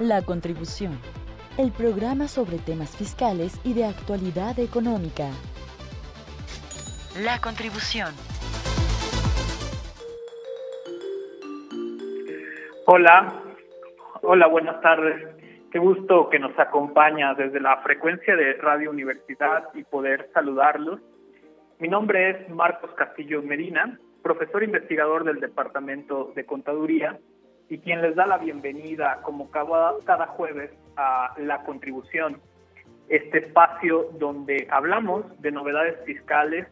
La Contribución, el programa sobre temas fiscales y de actualidad económica. La Contribución. Hola, hola, buenas tardes. Qué gusto que nos acompaña desde la frecuencia de Radio Universidad y poder saludarlos. Mi nombre es Marcos Castillo Medina, profesor investigador del Departamento de Contaduría y quien les da la bienvenida como cada, cada jueves a La Contribución, este espacio donde hablamos de novedades fiscales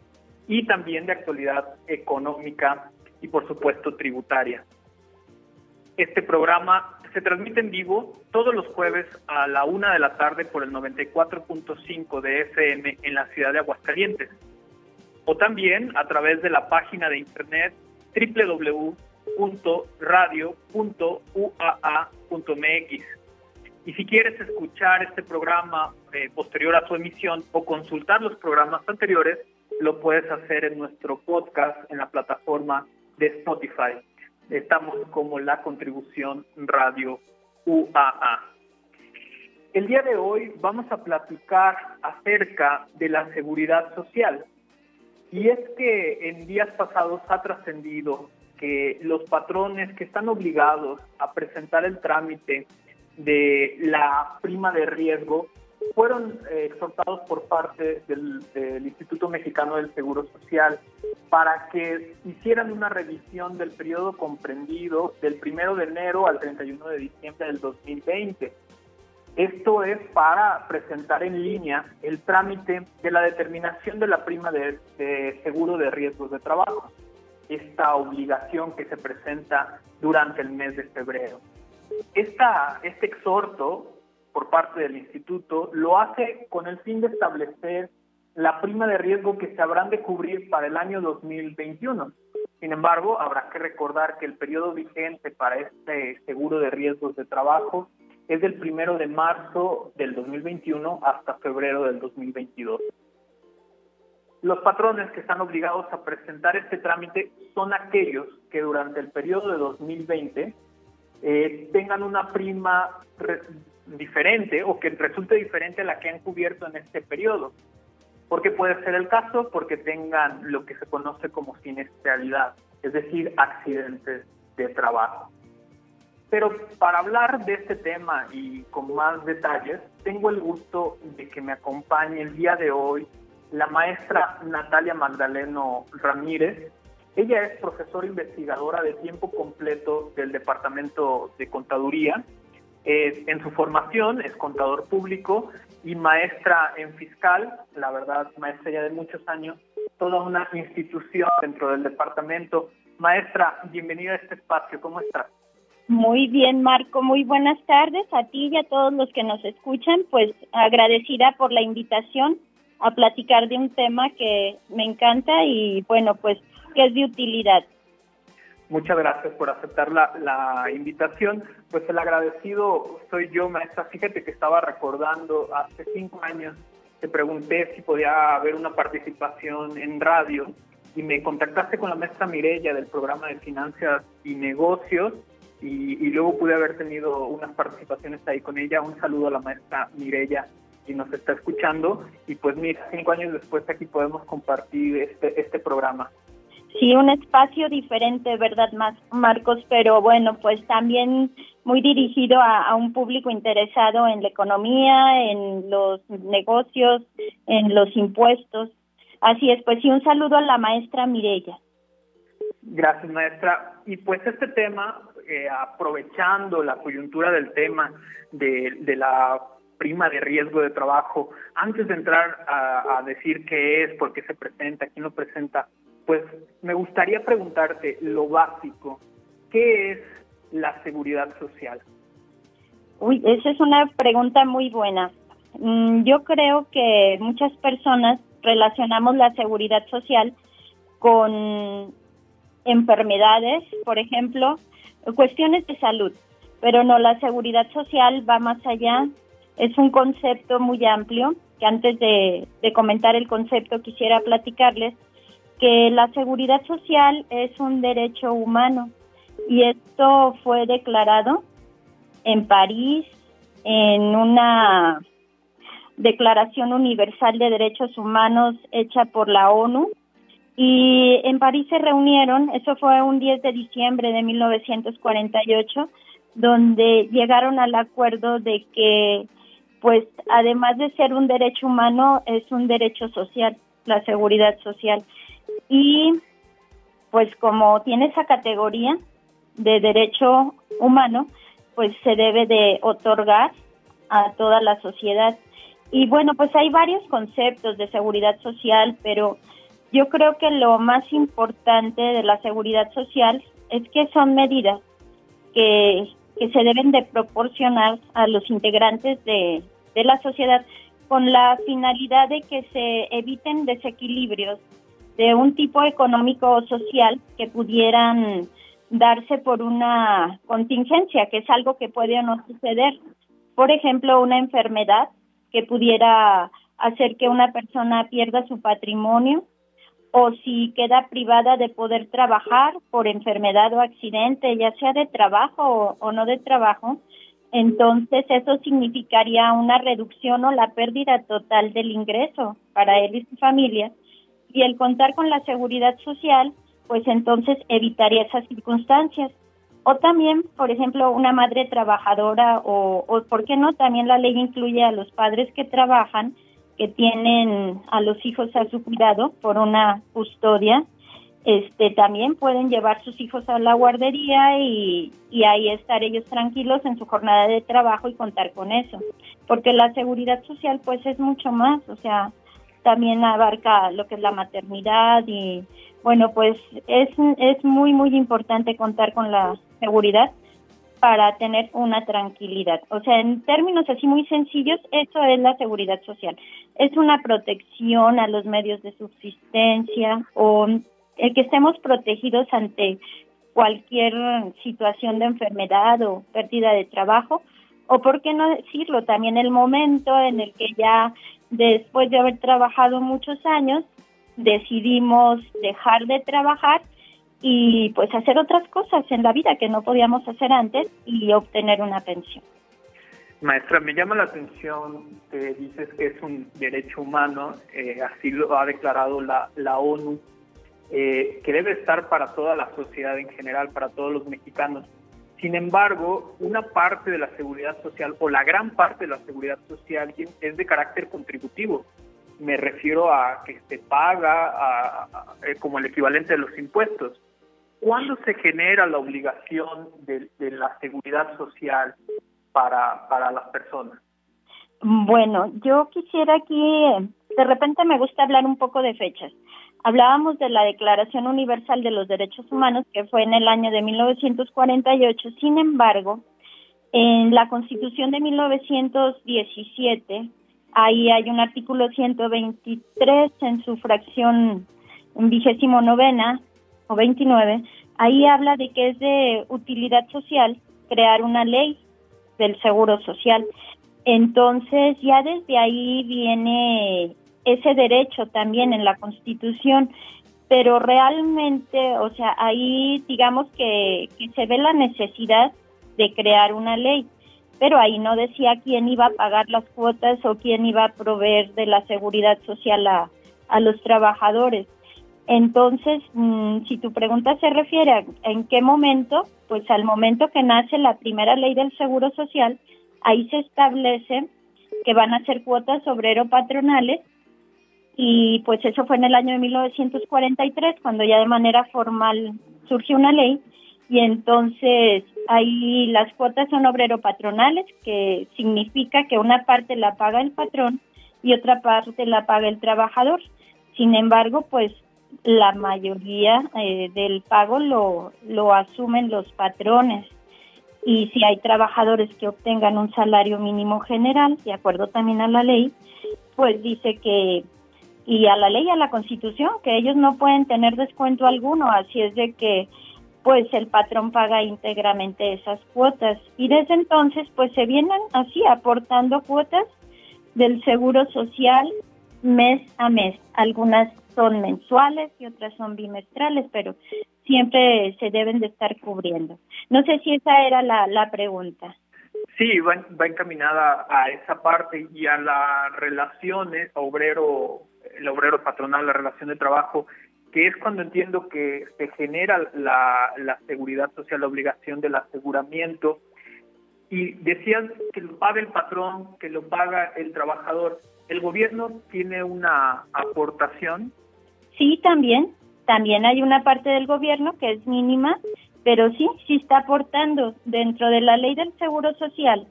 y también de actualidad económica y por supuesto tributaria. Este programa se transmite en vivo todos los jueves a la una de la tarde por el 94.5 de FM en la ciudad de Aguascalientes o también a través de la página de internet www.radio.uaa.mx. Y si quieres escuchar este programa eh, posterior a su emisión o consultar los programas anteriores, lo puedes hacer en nuestro podcast en la plataforma de Spotify. Estamos como la contribución Radio UAA. El día de hoy vamos a platicar acerca de la seguridad social. Y es que en días pasados ha trascendido que los patrones que están obligados a presentar el trámite de la prima de riesgo fueron eh, exhortados por parte del, Instituto Mexicano del Seguro Social para que hicieran una revisión del periodo comprendido del 1 de enero al 31 de diciembre del 2020. Esto es para presentar en línea el trámite de la determinación de la prima de, de seguro de riesgos de trabajo, esta obligación que se presenta durante el mes de febrero. Esta, este exhorto por parte del instituto lo hace con el fin de establecer la prima de riesgo que se habrán de cubrir para el año 2021. Sin embargo, habrá que recordar que el periodo vigente para este seguro de riesgos de trabajo es del primero de marzo del 2021 hasta febrero del 2022. Los patrones que están obligados a presentar este trámite son aquellos que durante el periodo de 2020 eh, tengan una prima diferente o que resulte diferente a la que han cubierto en este periodo. Porque puede ser el caso porque tengan lo que se conoce como siniestralidad, es decir, accidentes de trabajo. Pero para hablar de este tema y con más detalles, tengo el gusto de que me acompañe el día de hoy la maestra Natalia Magdaleno Ramírez. Ella es profesora investigadora de tiempo completo del Departamento de Contaduría. En su formación es contador público y maestra en fiscal, la verdad, maestra ya de muchos años, toda una institución dentro del departamento. Maestra, bienvenida a este espacio, ¿cómo estás? Muy bien, Marco, muy buenas tardes a ti y a todos los que nos escuchan, pues agradecida por la invitación a platicar de un tema que me encanta y bueno, pues que es de utilidad. Muchas gracias por aceptar la, invitación. Pues el agradecido soy yo, maestra. Fíjate que estaba recordando hace cinco años, te pregunté si podía haber una participación en radio y me contactaste con la maestra Mirella del programa de finanzas y negocios y, luego pude haber tenido unas participaciones ahí con ella. Un saludo a la maestra Mirella y nos está escuchando y pues mira, cinco años después aquí podemos compartir este, este programa. Sí, un espacio diferente, ¿verdad, Marcos? Pero bueno, pues también muy dirigido a, un público interesado en la economía, en los negocios, en los impuestos. Así es, pues sí, un saludo a la maestra Mirella. Gracias, maestra. Y pues este tema, eh, aprovechando la coyuntura del tema de, de la prima de riesgo de trabajo, antes de entrar a, decir qué es, por qué se presenta, quién lo presenta, pues me gustaría preguntarte lo básico, ¿qué es la seguridad social? Uy, esa es una pregunta muy buena. Mm, yo creo que muchas personas relacionamos la seguridad social con enfermedades, por ejemplo, cuestiones de salud, pero no, la seguridad social va más allá, es un concepto muy amplio, que antes de, de comentar el concepto quisiera platicarles que la seguridad social es un derecho humano y esto fue declarado en París en una Declaración Universal de Derechos Humanos hecha por la ONU y en París se reunieron, eso fue un 10 de diciembre de 1948, donde llegaron al acuerdo de que, pues, además de ser un derecho humano, es un derecho social, la seguridad social. Y, pues, como tiene esa categoría de derecho humano, pues se debe de otorgar a toda la sociedad. Y bueno, pues hay varios conceptos de seguridad social, pero yo creo que lo más importante de la seguridad social es que son medidas que, se deben de proporcionar a los integrantes de, de la sociedad con la finalidad de que se eviten desequilibrios de un tipo económico o social que pudieran darse por una contingencia, que es algo que puede o no suceder. Por ejemplo, una enfermedad que pudiera hacer que una persona pierda su patrimonio o si queda privada de poder trabajar por enfermedad o accidente, ya sea de trabajo o, no de trabajo, entonces eso significaría una reducción o la pérdida total del ingreso para él y su familia. Y el contar con la seguridad social, pues entonces evitaría esas circunstancias. O también, por ejemplo, una madre trabajadora o, ¿por qué no? También la ley incluye a los padres que trabajan que tienen a los hijos a su cuidado por una custodia, este también pueden llevar sus hijos a la guardería y, y ahí estar ellos tranquilos en su jornada de trabajo y contar con eso. Porque la seguridad social pues es mucho más, o sea, también abarca lo que es la maternidad y bueno, pues es, es muy, muy importante contar con la seguridad para tener una tranquilidad. O sea, en términos así muy sencillos, eso es la seguridad social. Es una protección a los medios de subsistencia o el que estemos protegidos ante cualquier situación de enfermedad o pérdida de trabajo, o por qué no decirlo, también el momento en el que ya después de haber trabajado muchos años, decidimos dejar de trabajar y pues hacer otras cosas en la vida que no podíamos hacer antes y obtener una pensión. Maestra, me llama la atención que dices que es un derecho humano, eh, así lo ha declarado la, la ONU, eh, que debe estar para toda la sociedad en general, para todos los mexicanos. Sin embargo, una parte de la seguridad social o la gran parte de la seguridad social es de carácter contributivo. Me refiero a que se paga eh, como el equivalente de los impuestos. ¿Cuándo se genera la obligación de, la seguridad social para, para las personas? Bueno, yo quisiera aquí, de repente me gusta hablar un poco de fechas. Hablábamos de la Declaración Universal de los Derechos Humanos, que fue en el año de 1948. Sin embargo, en la Constitución de 1917, ahí hay un artículo 123 en su fracción vigésimo novena, o 29, ahí habla de que es de utilidad social crear una ley del seguro social. Entonces ya desde ahí viene ese derecho también en la Constitución, pero realmente, o sea, ahí digamos que, que se ve la necesidad de crear una ley, pero ahí no decía quién iba a pagar las cuotas o quién iba a proveer de la seguridad social a, los trabajadores. Entonces, mm, si tu pregunta se refiere a en qué momento, pues al momento que nace la primera ley del Seguro Social, ahí se establece que van a ser cuotas obrero-patronales y pues eso fue en el año de 1943 cuando ya de manera formal surgió una ley y entonces ahí las cuotas son obrero-patronales que significa que una parte la paga el patrón y otra parte la paga el trabajador. Sin embargo, pues la mayoría eh, del pago lo, lo asumen los patrones y si hay trabajadores que obtengan un salario mínimo general, de acuerdo también a la ley, pues dice que, y a la ley a la constitución, que ellos no pueden tener descuento alguno, así es de que pues el patrón paga íntegramente esas cuotas y desde entonces pues se vienen así aportando cuotas del seguro social mes a mes, algunas son mensuales y otras son bimestrales, pero siempre se deben de estar cubriendo. No sé si esa era la, la pregunta. Sí, va, va encaminada a esa parte y a las relaciones obrero, el obrero patronal, la relación de trabajo, que es cuando entiendo que se genera la, la seguridad social, la obligación del aseguramiento. Y decían que lo paga el patrón, que lo paga el trabajador. ¿El gobierno tiene una aportación? Sí, también. También hay una parte del gobierno que es mínima, pero sí, sí está aportando dentro de la ley del seguro social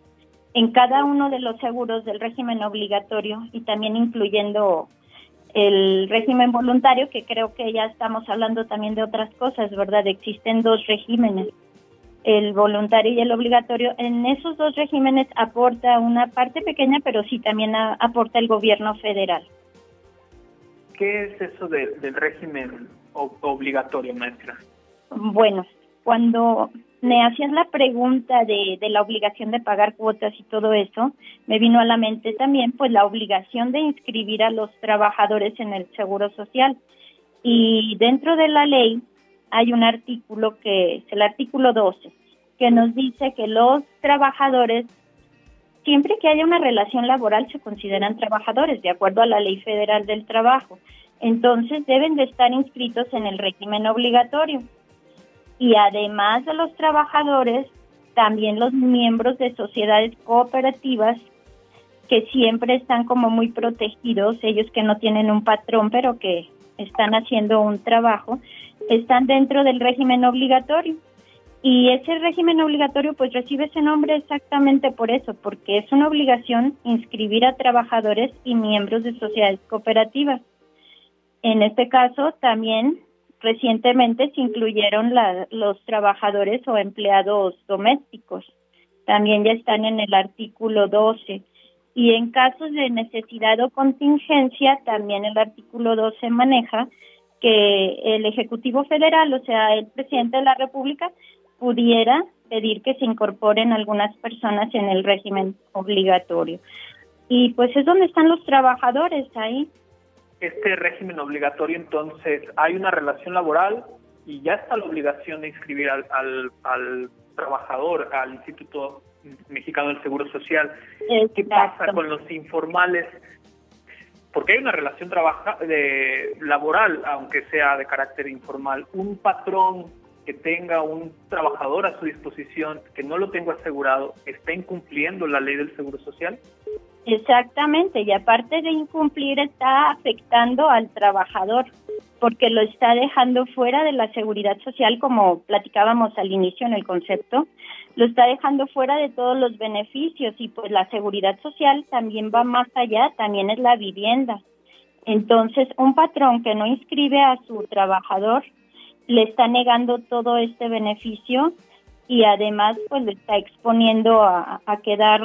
en cada uno de los seguros del régimen obligatorio y también incluyendo el régimen voluntario, que creo que ya estamos hablando también de otras cosas, ¿verdad? Existen dos regímenes, el voluntario y el obligatorio. En esos dos regímenes aporta una parte pequeña, pero sí también aporta el gobierno federal. ¿Qué es eso del régimen obligatorio, maestra? Bueno, cuando me hacías la pregunta de, de, la obligación de pagar cuotas y todo eso, me vino a la mente también pues la obligación de inscribir a los trabajadores en el Seguro Social. Y dentro de la ley hay un artículo que es el artículo 12, que nos dice que los trabajadores, siempre que haya una relación laboral, se consideran trabajadores, de acuerdo a la Ley Federal del Trabajo. Entonces deben de estar inscritos en el régimen obligatorio y además de los trabajadores, también los miembros de sociedades cooperativas que siempre están como muy protegidos, ellos que no tienen un patrón pero que están haciendo un trabajo, están dentro del régimen obligatorio. Y ese régimen obligatorio pues recibe ese nombre exactamente por eso, porque es una obligación inscribir a trabajadores y miembros de sociedades cooperativas. En este caso también Recientemente se incluyeron los trabajadores o empleados domésticos. También ya están en el artículo 12. Y en casos de necesidad o contingencia, también el artículo 12 maneja que el Ejecutivo Federal, o sea, el presidente de la República, pudiera pedir que se incorporen algunas personas en el régimen obligatorio. Y pues es donde están los trabajadores ahí este régimen obligatorio, entonces hay una relación laboral y ya está la obligación de inscribir al, al, trabajador al Instituto Mexicano del Seguro Social. ¿Qué pasa con los informales? Porque hay una relación trabaja de, laboral, aunque sea de carácter informal. Un patrón que tenga un trabajador a su disposición que no lo tengo asegurado, ¿está incumpliendo la ley del Seguro Social? Exactamente, y aparte de incumplir está afectando al trabajador porque lo está dejando fuera de la seguridad social, como platicábamos al inicio en el concepto, lo está dejando fuera de todos los beneficios y pues la seguridad social también va más allá, también es la vivienda. Entonces, un patrón que no inscribe a su trabajador le está negando todo este beneficio y además pues le está exponiendo a, quedar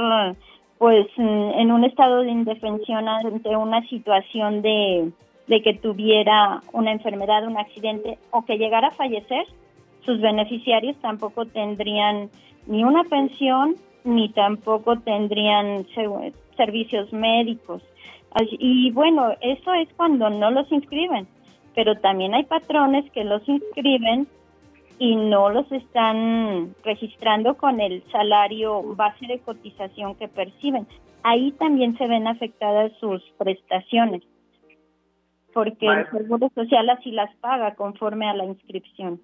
pues en un estado de indefensión ante una situación de, que tuviera una enfermedad, un accidente o que llegara a fallecer, sus beneficiarios tampoco tendrían ni una pensión ni tampoco tendrían servicios médicos. Y bueno, eso es cuando no los inscriben, pero también hay patrones que los inscriben y no los están registrando con el salario base de cotización que perciben. Ahí también se ven afectadas sus prestaciones, porque el Seguro Social así las paga conforme a la inscripción.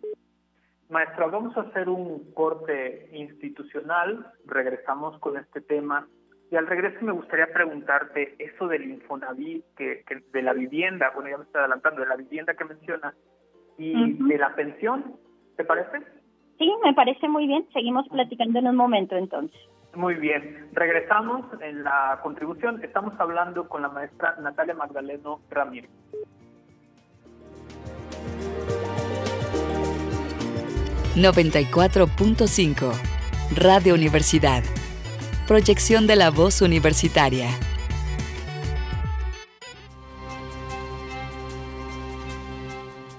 Maestra, vamos a hacer un corte institucional, regresamos con este tema y al regreso me gustaría preguntarte eso del Infonavit, que, de la vivienda, bueno ya me estoy adelantando, de la vivienda que mencionas y de la pensión, ¿Te parece? Sí, me parece muy bien. Seguimos platicando en un momento entonces. Muy bien. Regresamos en la contribución. Estamos hablando con la maestra Natalia Magdaleno Ramírez. ...94.5... Radio Universidad... ...proyección de la voz universitaria...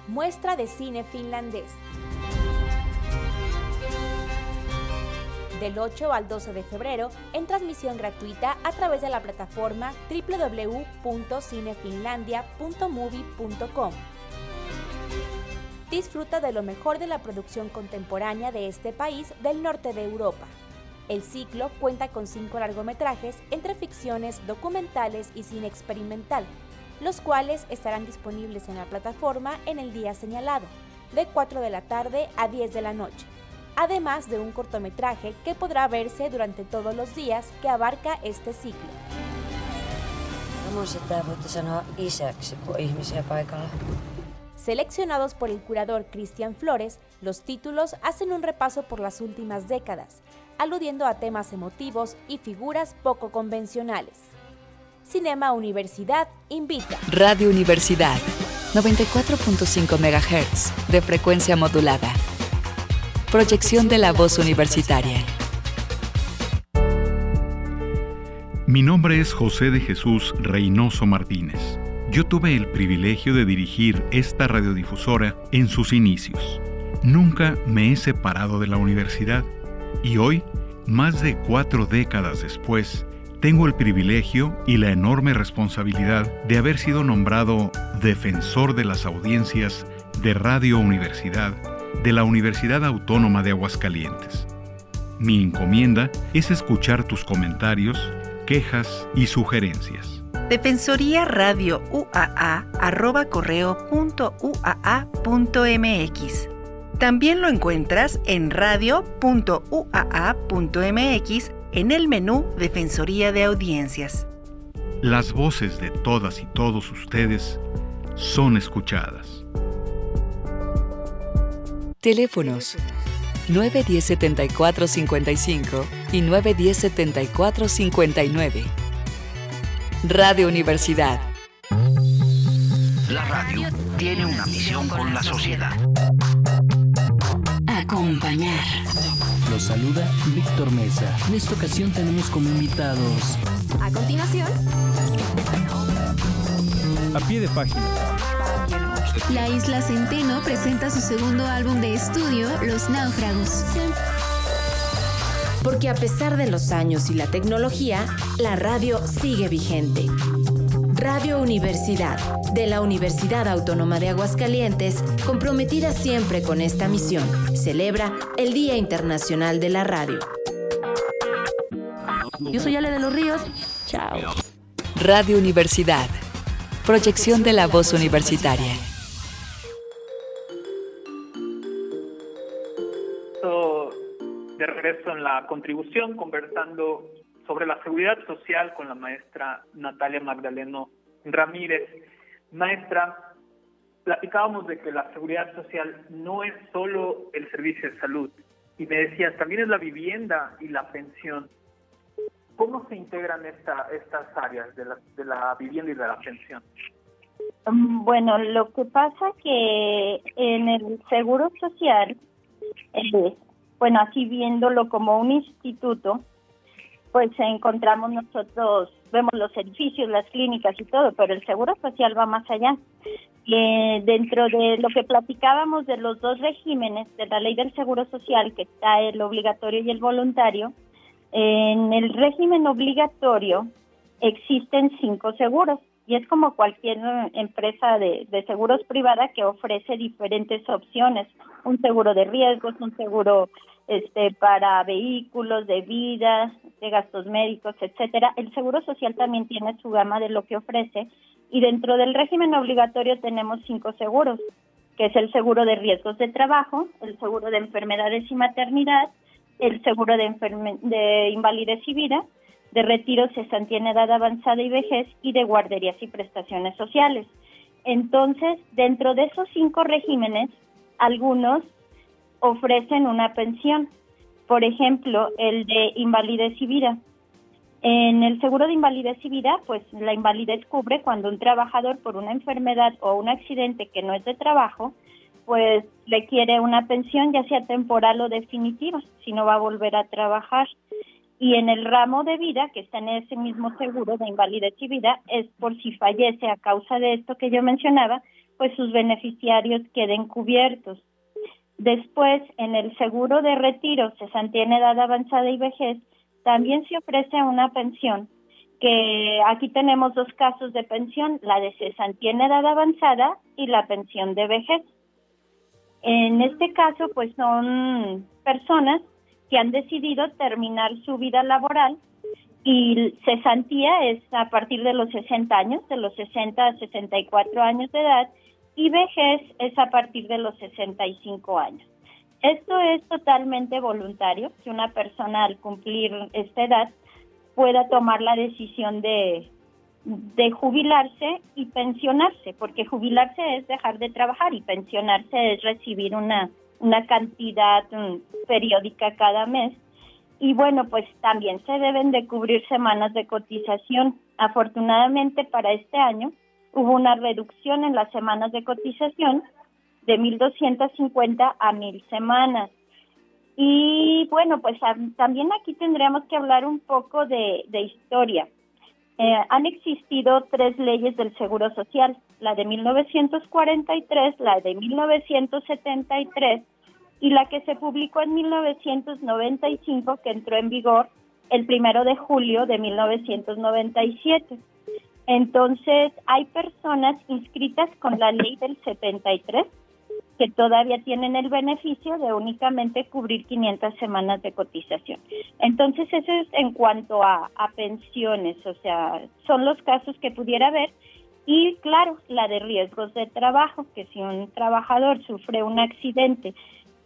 Muestra de cine finlandés del 8 al 12 de febrero en transmisión gratuita a través de la plataforma www.cinefinlandia.movie.com. Disfruta de lo mejor de la producción contemporánea de este país del norte de Europa. El ciclo cuenta con cinco largometrajes entre ficciones, documentales y cine experimental, los cuales estarán disponibles en la plataforma en el día señalado, de 4 de la tarde a 10 de la noche, además de un cortometraje que podrá verse durante todos los días que abarca este ciclo. Seleccionados por el curador Cristian Flores, los títulos hacen un repaso por las últimas décadas, aludiendo a temas emotivos y figuras poco convencionales. Cinema Universidad invita. Radio Universidad, 94.5 MHz, de frecuencia modulada. Proyección de la voz universitaria. Mi nombre es José de Jesús Reynoso Martínez. Yo tuve el privilegio de dirigir esta radiodifusora en sus inicios. Nunca me he separado de la universidad y hoy, más de cuatro décadas después, tengo el privilegio y la enorme responsabilidad de haber sido nombrado defensor de las audiencias de Radio Universidad de la Universidad Autónoma de Aguascalientes. Mi encomienda es escuchar tus comentarios, quejas y sugerencias. Defensoría Radio UAA arroba correo punto UAA punto MX. También lo encuentras en radio.uaa.mx en el menú Defensoría de Audiencias. Las voces de todas y todos ustedes son escuchadas. Teléfonos 910-7455 y 910-7459. Radio Universidad. La radio tiene una misión con la sociedad. Acompañar. Los saluda Víctor Mesa. En esta ocasión tenemos como invitados. A continuación. A pie de página. La Isla Centeno presenta su segundo álbum de estudio, Los Náufragos. Porque a pesar de los años y la tecnología, la radio sigue vigente. Radio Universidad, de la Universidad Autónoma de Aguascalientes, comprometida siempre con esta misión, celebra el Día Internacional de la Radio. Yo soy Ale de los Ríos. Chao. Radio Universidad. Proyección de la voz universitaria. La contribución, conversando sobre la seguridad social con la maestra Natalia Magdaleno Ramírez. Maestra, platicábamos de que la seguridad social no es solo el servicio de salud, y me decías, también es la vivienda y la pensión. ¿Cómo se integran esta, estas áreas de la, de la vivienda y de la pensión? Mm, Bueno, lo que pasa que en el Seguro Social, eh, bueno, así viéndolo como un instituto, pues encontramos nosotros, vemos los edificios, las clínicas y todo, pero el Seguro Social va más allá. Eh, dentro de lo que platicábamos de los dos regímenes de la ley del Seguro Social, que está el obligatorio y el voluntario, en el régimen obligatorio existen cinco seguros y es como cualquier eh, empresa de, seguros privada que ofrece diferentes opciones, un seguro de riesgos, un seguro este para vehículos, de vida, de gastos médicos, etcétera. El Seguro Social también tiene su gama de lo que ofrece y dentro del régimen obligatorio tenemos cinco seguros, que es el seguro de riesgos de trabajo, el seguro de enfermedades y maternidad, el seguro de, de invalidez y vida, de retiro, cesantía en edad avanzada y vejez y de guarderías y prestaciones sociales. Entonces, dentro de esos cinco regímenes, algunos ofrecen una pensión. Por ejemplo, el de invalidez y vida. En el seguro de invalidez y vida, pues la invalidez cubre cuando un trabajador por una enfermedad o un accidente que no es de trabajo, pues requiere una pensión ya sea temporal o definitiva, si no va a volver a trabajar. Y en el ramo de vida, que está en ese mismo seguro de invalidez y vida, es por si fallece a causa de esto que yo mencionaba, pues sus beneficiarios queden cubiertos. Después, en el seguro de retiro, cesantía en edad avanzada y vejez, también se ofrece una pensión, que aquí tenemos dos casos de pensión, la de cesantía en edad avanzada y la pensión de vejez. En este caso, pues son personas que han decidido terminar su vida laboral y cesantía es a partir de los 60 años, de los 60 a 64 años de edad, y vejez es a partir de los 65 años. Esto es totalmente voluntario, que una persona al cumplir esta edad pueda tomar la decisión de, de jubilarse y pensionarse, porque jubilarse es dejar de trabajar y pensionarse es recibir una, una cantidad mm, periódica cada mes. Y bueno, pues también se deben de cubrir semanas de cotización. Afortunadamente para este año hubo una reducción en las semanas de cotización de 1.250 a 1.000 semanas. Y bueno, pues también aquí tendríamos que hablar un poco de, historia. Eh, han existido tres leyes del Seguro Social, la de 1943, la de 1973 y la que se publicó en 1995 que entró en vigor el primero de julio de 1997. Entonces, hay personas inscritas con la ley del 73 que todavía tienen el beneficio de únicamente cubrir 500 semanas de cotización. Entonces, eso es en cuanto a, pensiones, o sea, son los casos que pudiera haber. Y claro, la de riesgos de trabajo, que si un trabajador sufre un accidente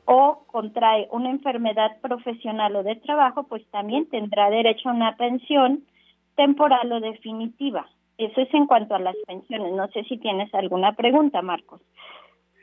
o contrae una enfermedad profesional o de trabajo, pues también tendrá derecho a una pensión temporal o definitiva. Eso es en cuanto a las pensiones. No sé si tienes alguna pregunta, Marcos.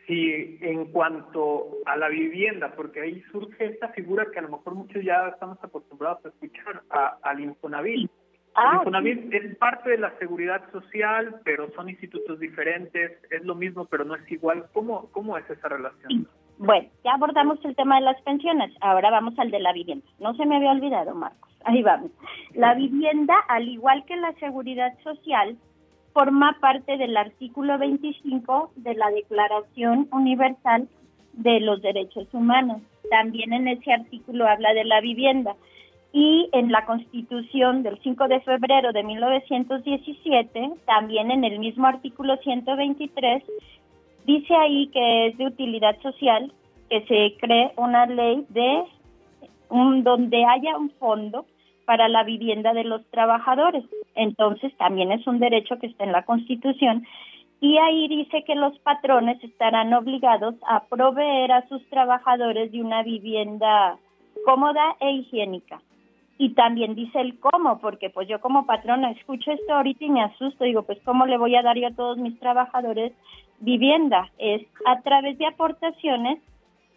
Sí, en cuanto a la vivienda, porque ahí surge esta figura que a lo mejor muchos ya estamos acostumbrados a escuchar, al Infonavit. Ah, el Infonavit es parte de la seguridad social, pero son institutos diferentes, es lo mismo, pero no es igual. ¿Cómo, cómo es esa relación? Bueno, ya abordamos el tema de las pensiones, ahora vamos al de la vivienda. No se me había olvidado, Marcos. Ahí vamos. La vivienda, al igual que la seguridad social, forma parte del artículo 25 de la Declaración Universal de los Derechos Humanos. También en ese artículo habla de la vivienda. Y en la Constitución del 5 de febrero de 1917, también en el mismo artículo 123, dice ahí que es de utilidad social que se cree una ley de un, donde haya un fondo para la vivienda de los trabajadores. Entonces también es un derecho que está en la Constitución y ahí dice que los patrones estarán obligados a proveer a sus trabajadores de una vivienda cómoda e higiénica. Y también dice el cómo, porque pues yo como patrona escucho esto ahorita y me asusto, digo, pues cómo le voy a dar yo a todos mis trabajadores vivienda. Es a través de aportaciones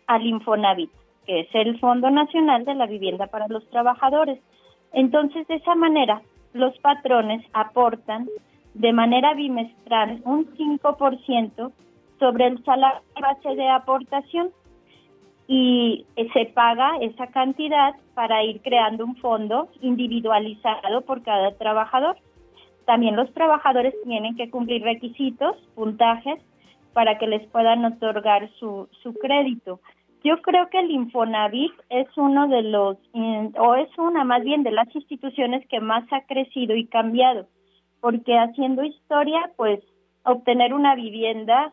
al Infonavit, que es el Fondo Nacional de la Vivienda para los Trabajadores. Entonces, de esa manera, los patrones aportan de manera bimestral un 5% sobre el salario base de aportación y se paga esa cantidad para ir creando un fondo individualizado por cada trabajador. También los trabajadores tienen que cumplir requisitos, puntajes, para que les puedan otorgar su, su crédito. Yo creo que el Infonavit es uno de los, o es una más bien de las instituciones que más ha crecido y cambiado, porque haciendo historia, pues obtener una vivienda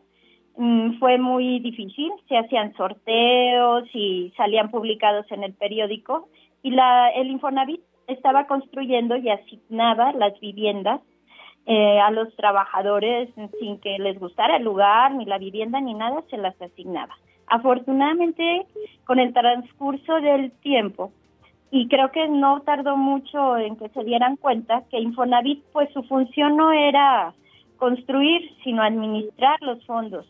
mm, fue muy difícil, se hacían sorteos y salían publicados en el periódico y la, el Infonavit estaba construyendo y asignaba las viviendas eh, a los trabajadores sin que les gustara el lugar, ni la vivienda, ni nada, se las asignaba. Afortunadamente, con el transcurso del tiempo, y creo que no tardó mucho en que se dieran cuenta que Infonavit, pues su función no era construir, sino administrar los fondos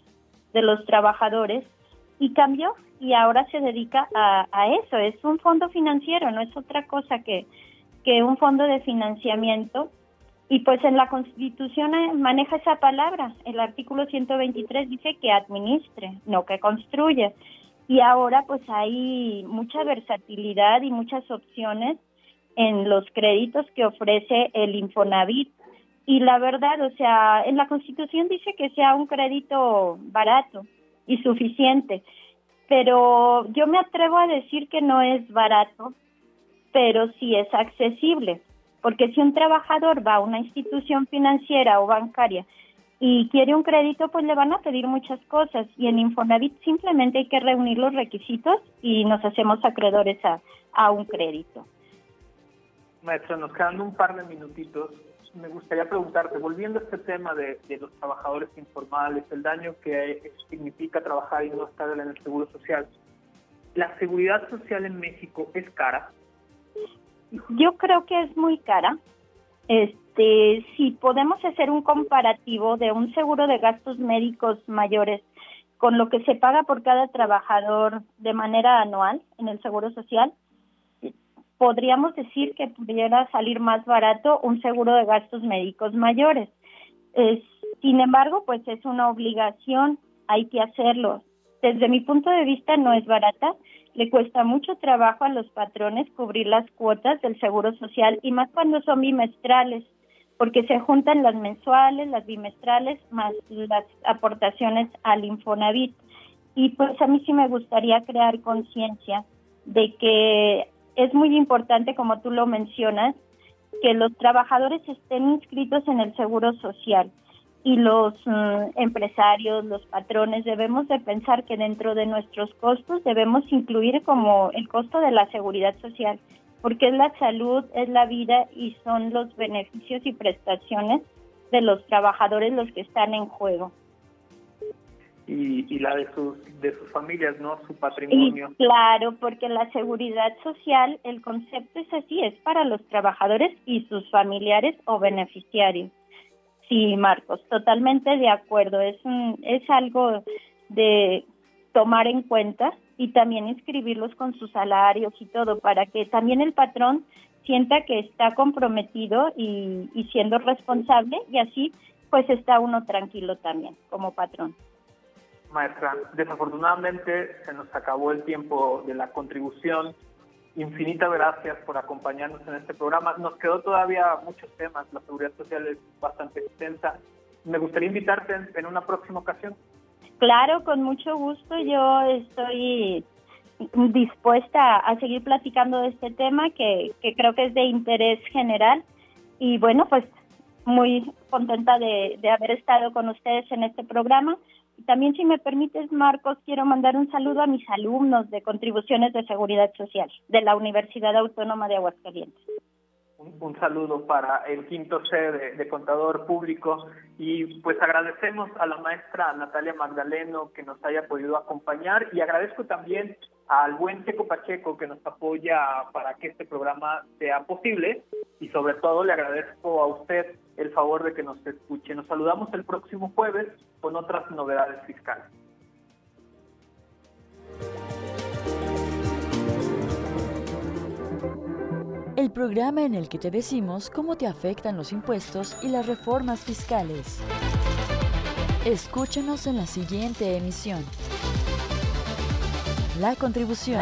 de los trabajadores, y cambió y ahora se dedica a, a eso. Es un fondo financiero, no es otra cosa que, que un fondo de financiamiento y pues en la Constitución eh, maneja esa palabra. El artículo 123 dice que administre, no que construya. Y ahora pues hay mucha versatilidad y muchas opciones en los créditos que ofrece el Infonavit. Y la verdad, o sea, en la Constitución dice que sea un crédito barato y suficiente, pero yo me atrevo a decir que no es barato, pero sí es accesible porque si un trabajador va a una institución financiera o bancaria y quiere un crédito, pues le van a pedir muchas cosas y en Infonavit simplemente hay que reunir los requisitos y nos hacemos acreedores a, a un crédito. Maestra, nos quedan un par de minutitos. Me gustaría preguntarte, volviendo a este tema de, de los trabajadores informales, el daño que significa trabajar y no estar en el seguro social, ¿la seguridad social en México es cara? Yo creo que es muy cara. Este, si podemos hacer un comparativo de un seguro de gastos médicos mayores con lo que se paga por cada trabajador de manera anual en el seguro social, podríamos decir que pudiera salir más barato un seguro de gastos médicos mayores. sin embargo, pues es una obligación, hay que hacerlo. Desde mi punto de vista no es barata, le cuesta mucho trabajo a los patrones cubrir las cuotas del Seguro Social y más cuando son bimestrales, porque se juntan las mensuales, las bimestrales, más las aportaciones al Infonavit. Y pues a mí sí me gustaría crear conciencia de que es muy importante, como tú lo mencionas, que los trabajadores estén inscritos en el Seguro Social y los mm, empresarios, los patrones, debemos de pensar que dentro de nuestros costos debemos incluir como el costo de la seguridad social, porque es la salud, es la vida y son los beneficios y prestaciones de los trabajadores los que están en juego. Y, y la de sus, de sus familias, ¿no? Su patrimonio. claro, porque la seguridad social, el concepto es así, es para los trabajadores y sus familiares o beneficiarios. Sí, Marcos, totalmente de acuerdo. Es, un, es algo de tomar en cuenta y también inscribirlos con sus salarios y todo para que también el patrón sienta que está comprometido y, y siendo responsable y así pues está uno tranquilo también como patrón. Maestra, desafortunadamente se nos acabó el tiempo de la contribución infinitas gracias por acompañarnos en este programa. Nos quedó todavía muchos temas, la seguridad social es bastante extensa. Me gustaría invitarte en, una próxima ocasión. Claro, con mucho gusto. Yo estoy dispuesta a seguir platicando de este tema que, que creo que es de interés general. Y bueno, pues muy contenta de, de haber estado con ustedes en este programa. También, si me permites, Marcos, quiero mandar un saludo a mis alumnos de contribuciones de seguridad social de la Universidad Autónoma de Aguascalientes. Un, saludo para el quinto C de, Contador Público y pues agradecemos a la maestra Natalia Magdaleno que nos haya podido acompañar y agradezco también al buen Checo Pacheco que nos apoya para que este programa sea posible y sobre todo le agradezco a usted el favor de que nos escuche. Nos saludamos el próximo jueves con otras novedades fiscales. El programa en el que te decimos cómo te afectan los impuestos y las reformas fiscales. Escúchanos en la siguiente emisión. La contribución.